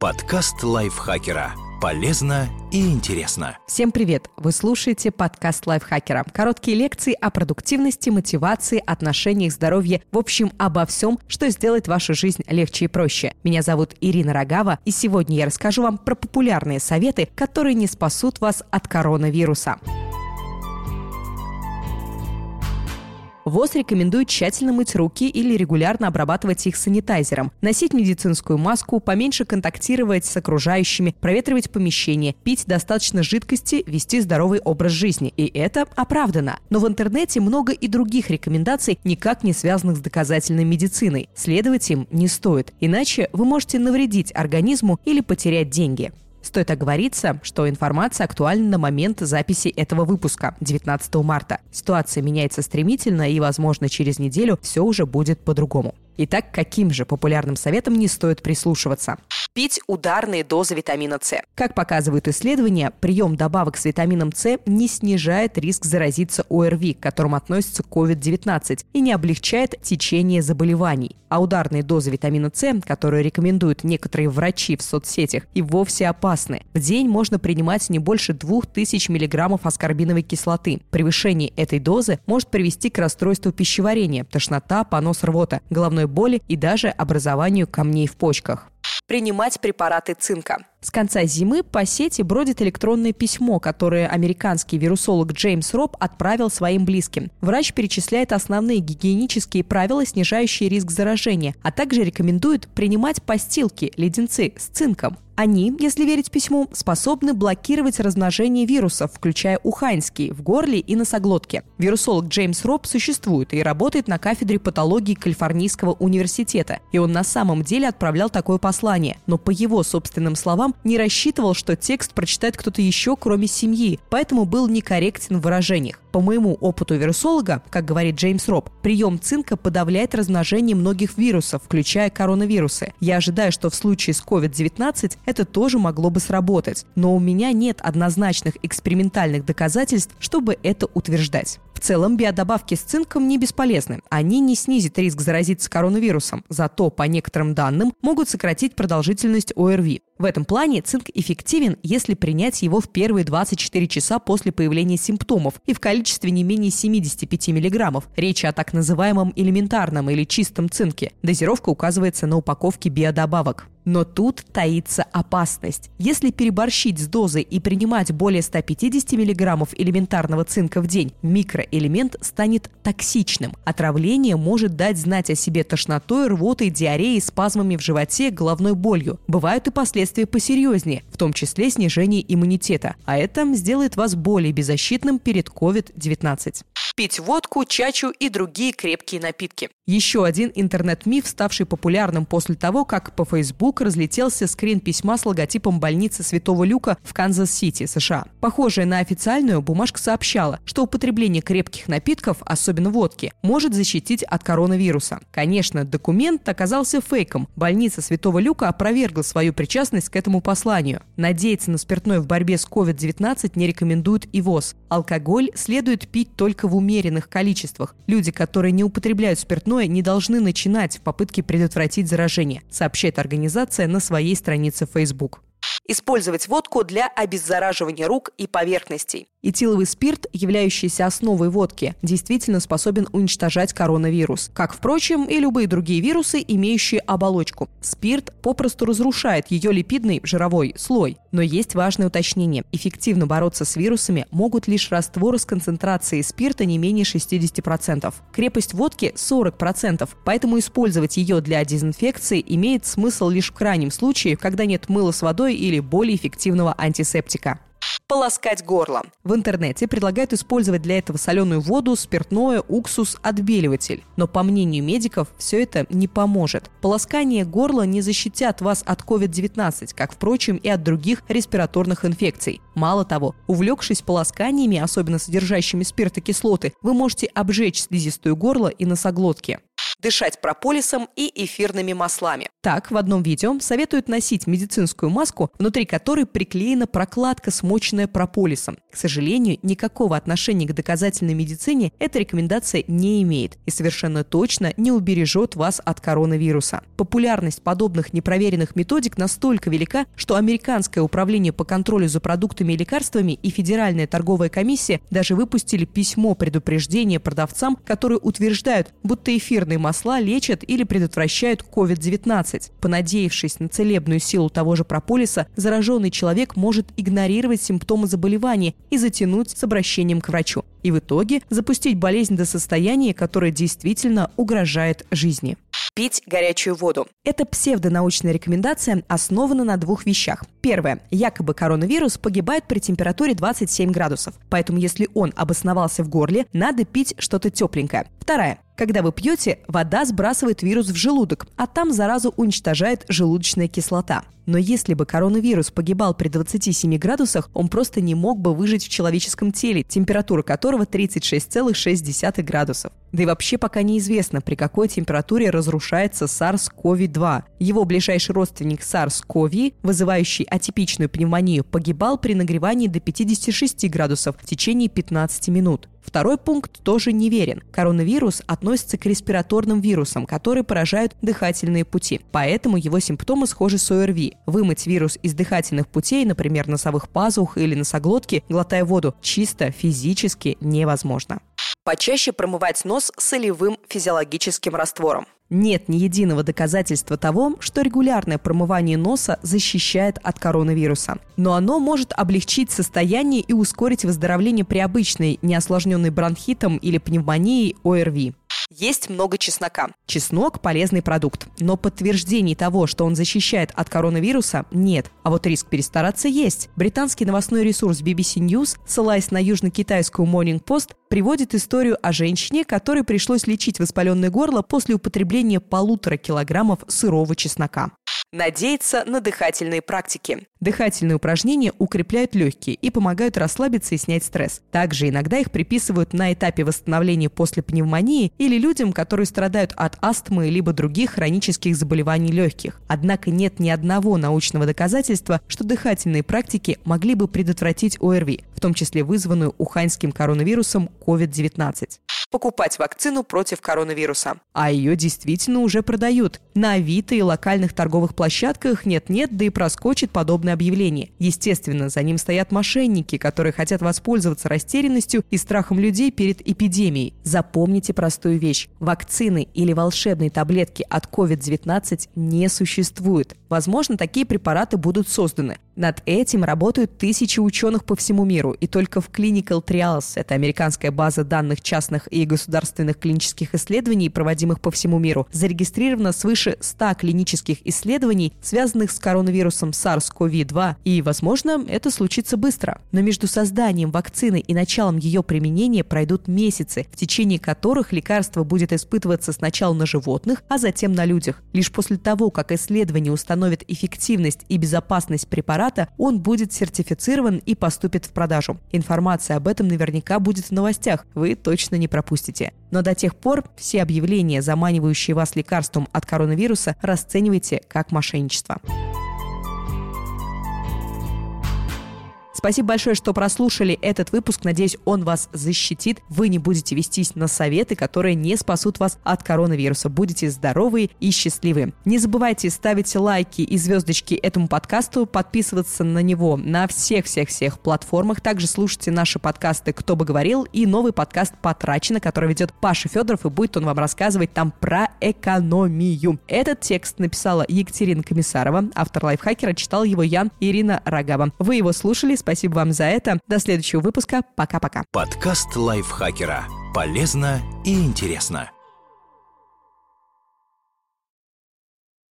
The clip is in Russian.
Подкаст лайфхакера. Полезно и интересно. Всем привет! Вы слушаете подкаст лайфхакера. Короткие лекции о продуктивности, мотивации, отношениях, здоровье, в общем, обо всем, что сделает вашу жизнь легче и проще. Меня зовут Ирина Рогава, и сегодня я расскажу вам про популярные советы, которые не спасут вас от коронавируса. ВОЗ рекомендует тщательно мыть руки или регулярно обрабатывать их санитайзером, носить медицинскую маску, поменьше контактировать с окружающими, проветривать помещение, пить достаточно жидкости, вести здоровый образ жизни. И это оправдано. Но в интернете много и других рекомендаций, никак не связанных с доказательной медициной. Следовать им не стоит, иначе вы можете навредить организму или потерять деньги. Стоит оговориться, что информация актуальна на момент записи этого выпуска, 19 марта. Ситуация меняется стремительно, и, возможно, через неделю все уже будет по-другому. Итак, каким же популярным советом не стоит прислушиваться? Пить ударные дозы витамина С. Как показывают исследования, прием добавок с витамином С не снижает риск заразиться ОРВИ, к которому относится COVID-19, и не облегчает течение заболеваний. А ударные дозы витамина С, которые рекомендуют некоторые врачи в соцсетях, и вовсе опасны. В день можно принимать не больше 2000 мг аскорбиновой кислоты. Превышение этой дозы может привести к расстройству пищеварения, тошнота, понос рвота, головной боли и даже образованию камней в почках принимать препараты цинка. С конца зимы по сети бродит электронное письмо, которое американский вирусолог Джеймс Роб отправил своим близким. Врач перечисляет основные гигиенические правила, снижающие риск заражения, а также рекомендует принимать постилки, леденцы с цинком. Они, если верить письму, способны блокировать размножение вирусов, включая уханьский, в горле и носоглотке. Вирусолог Джеймс Роб существует и работает на кафедре патологии Калифорнийского университета. И он на самом деле отправлял такое послание. Но по его собственным словам, не рассчитывал, что текст прочитает кто-то еще, кроме семьи, поэтому был некорректен в выражениях. По моему опыту вирусолога, как говорит Джеймс Роб, прием цинка подавляет размножение многих вирусов, включая коронавирусы. Я ожидаю, что в случае с COVID-19 это тоже могло бы сработать, но у меня нет однозначных экспериментальных доказательств, чтобы это утверждать. В целом биодобавки с цинком не бесполезны. Они не снизят риск заразиться коронавирусом, зато, по некоторым данным, могут сократить продолжительность ОРВИ. В этом плане цинк эффективен, если принять его в первые 24 часа после появления симптомов и в количестве не менее 75 мг. Речь о так называемом элементарном или чистом цинке. Дозировка указывается на упаковке биодобавок. Но тут таится опасность. Если переборщить с дозой и принимать более 150 мг элементарного цинка в день, микроэлемент станет токсичным. Отравление может дать знать о себе тошнотой, рвотой, диареей, спазмами в животе, головной болью. Бывают и последствия посерьезнее, в том числе снижение иммунитета. А это сделает вас более беззащитным перед COVID-19 пить водку, чачу и другие крепкие напитки. Еще один интернет-миф, ставший популярным после того, как по Facebook разлетелся скрин письма с логотипом больницы Святого Люка в Канзас-Сити, США. Похожая на официальную, бумажка сообщала, что употребление крепких напитков, особенно водки, может защитить от коронавируса. Конечно, документ оказался фейком. Больница Святого Люка опровергла свою причастность к этому посланию. Надеяться на спиртное в борьбе с COVID-19 не рекомендует и ВОЗ. Алкоголь следует пить только в уме умеренных количествах. Люди, которые не употребляют спиртное, не должны начинать в попытке предотвратить заражение, сообщает организация на своей странице Facebook. Использовать водку для обеззараживания рук и поверхностей. Этиловый спирт, являющийся основой водки, действительно способен уничтожать коронавирус, как, впрочем, и любые другие вирусы, имеющие оболочку. Спирт попросту разрушает ее липидный жировой слой. Но есть важное уточнение. Эффективно бороться с вирусами могут лишь растворы с концентрацией спирта не менее 60%. Крепость водки 40%, поэтому использовать ее для дезинфекции имеет смысл лишь в крайнем случае, когда нет мыла с водой или более эффективного антисептика полоскать горло. В интернете предлагают использовать для этого соленую воду, спиртное, уксус, отбеливатель. Но по мнению медиков, все это не поможет. Полоскание горла не защитят вас от COVID-19, как, впрочем, и от других респираторных инфекций. Мало того, увлекшись полосканиями, особенно содержащими спиртокислоты, вы можете обжечь слизистую горло и носоглотки. Дышать прополисом и эфирными маслами. Так, в одном видео советуют носить медицинскую маску, внутри которой приклеена прокладка, смоченная прополисом. К сожалению, никакого отношения к доказательной медицине эта рекомендация не имеет и совершенно точно не убережет вас от коронавируса. Популярность подобных непроверенных методик настолько велика, что Американское управление по контролю за продуктами и лекарствами и Федеральная торговая комиссия даже выпустили письмо предупреждения продавцам, которые утверждают, будто эфирные масла лечат или предотвращают COVID-19. Понадеявшись на целебную силу того же прополиса, зараженный человек может игнорировать симптомы заболевания и затянуть с обращением к врачу. И в итоге запустить болезнь до состояния, которое действительно угрожает жизни пить горячую воду. Эта псевдонаучная рекомендация основана на двух вещах. Первое. Якобы коронавирус погибает при температуре 27 градусов. Поэтому если он обосновался в горле, надо пить что-то тепленькое. Вторая. Когда вы пьете, вода сбрасывает вирус в желудок, а там заразу уничтожает желудочная кислота. Но если бы коронавирус погибал при 27 градусах, он просто не мог бы выжить в человеческом теле, температура которого 36,6 градусов. Да и вообще пока неизвестно, при какой температуре разрушается SARS-CoV-2. Его ближайший родственник SARS-CoV, вызывающий атипичную пневмонию, погибал при нагревании до 56 градусов в течение 15 минут. Второй пункт тоже неверен. Коронавирус относится к респираторным вирусам, которые поражают дыхательные пути. Поэтому его симптомы схожи с ОРВИ. Вымыть вирус из дыхательных путей, например, носовых пазух или носоглотки, глотая воду, чисто физически невозможно. Почаще промывать нос солевым физиологическим раствором. Нет ни единого доказательства того, что регулярное промывание носа защищает от коронавируса. Но оно может облегчить состояние и ускорить выздоровление при обычной, неосложненной бронхитом или пневмонией ОРВИ. Есть много чеснока. Чеснок – полезный продукт, но подтверждений того, что он защищает от коронавируса, нет. А вот риск перестараться есть. Британский новостной ресурс BBC News, ссылаясь на южно-китайскую Morning Post, приводит историю о женщине, которой пришлось лечить воспаленное горло после употребления полутора килограммов сырого чеснока надеяться на дыхательные практики. Дыхательные упражнения укрепляют легкие и помогают расслабиться и снять стресс. Также иногда их приписывают на этапе восстановления после пневмонии или людям, которые страдают от астмы либо других хронических заболеваний легких. Однако нет ни одного научного доказательства, что дыхательные практики могли бы предотвратить ОРВИ, в том числе вызванную уханьским коронавирусом COVID-19 покупать вакцину против коронавируса. А ее действительно уже продают. На Авито и локальных торговых площадках нет-нет, да и проскочит подобное объявление. Естественно, за ним стоят мошенники, которые хотят воспользоваться растерянностью и страхом людей перед эпидемией. Запомните простую вещь. Вакцины или волшебные таблетки от COVID-19 не существует. Возможно, такие препараты будут созданы. Над этим работают тысячи ученых по всему миру, и только в Clinical Trials, это американская база данных частных и государственных клинических исследований, проводимых по всему миру, зарегистрировано свыше 100 клинических исследований, связанных с коронавирусом SARS-CoV-2, и, возможно, это случится быстро. Но между созданием вакцины и началом ее применения пройдут месяцы, в течение которых лекарство будет испытываться сначала на животных, а затем на людях. Лишь после того, как исследование установит эффективность и безопасность препарата, препарата, он будет сертифицирован и поступит в продажу. Информация об этом наверняка будет в новостях, вы точно не пропустите. Но до тех пор все объявления, заманивающие вас лекарством от коронавируса, расценивайте как мошенничество. Спасибо большое, что прослушали этот выпуск. Надеюсь, он вас защитит. Вы не будете вестись на советы, которые не спасут вас от коронавируса. Будете здоровы и счастливы. Не забывайте ставить лайки и звездочки этому подкасту, подписываться на него на всех-всех-всех платформах. Также слушайте наши подкасты «Кто бы говорил» и новый подкаст «Потрачено», который ведет Паша Федоров, и будет он вам рассказывать там про экономию. Этот текст написала Екатерина Комиссарова, автор лайфхакера, читал его Ян Ирина Рогава. Вы его слушали, спасибо Спасибо вам за это. До следующего выпуска. Пока-пока. Подкаст лайфхакера. Полезно и интересно.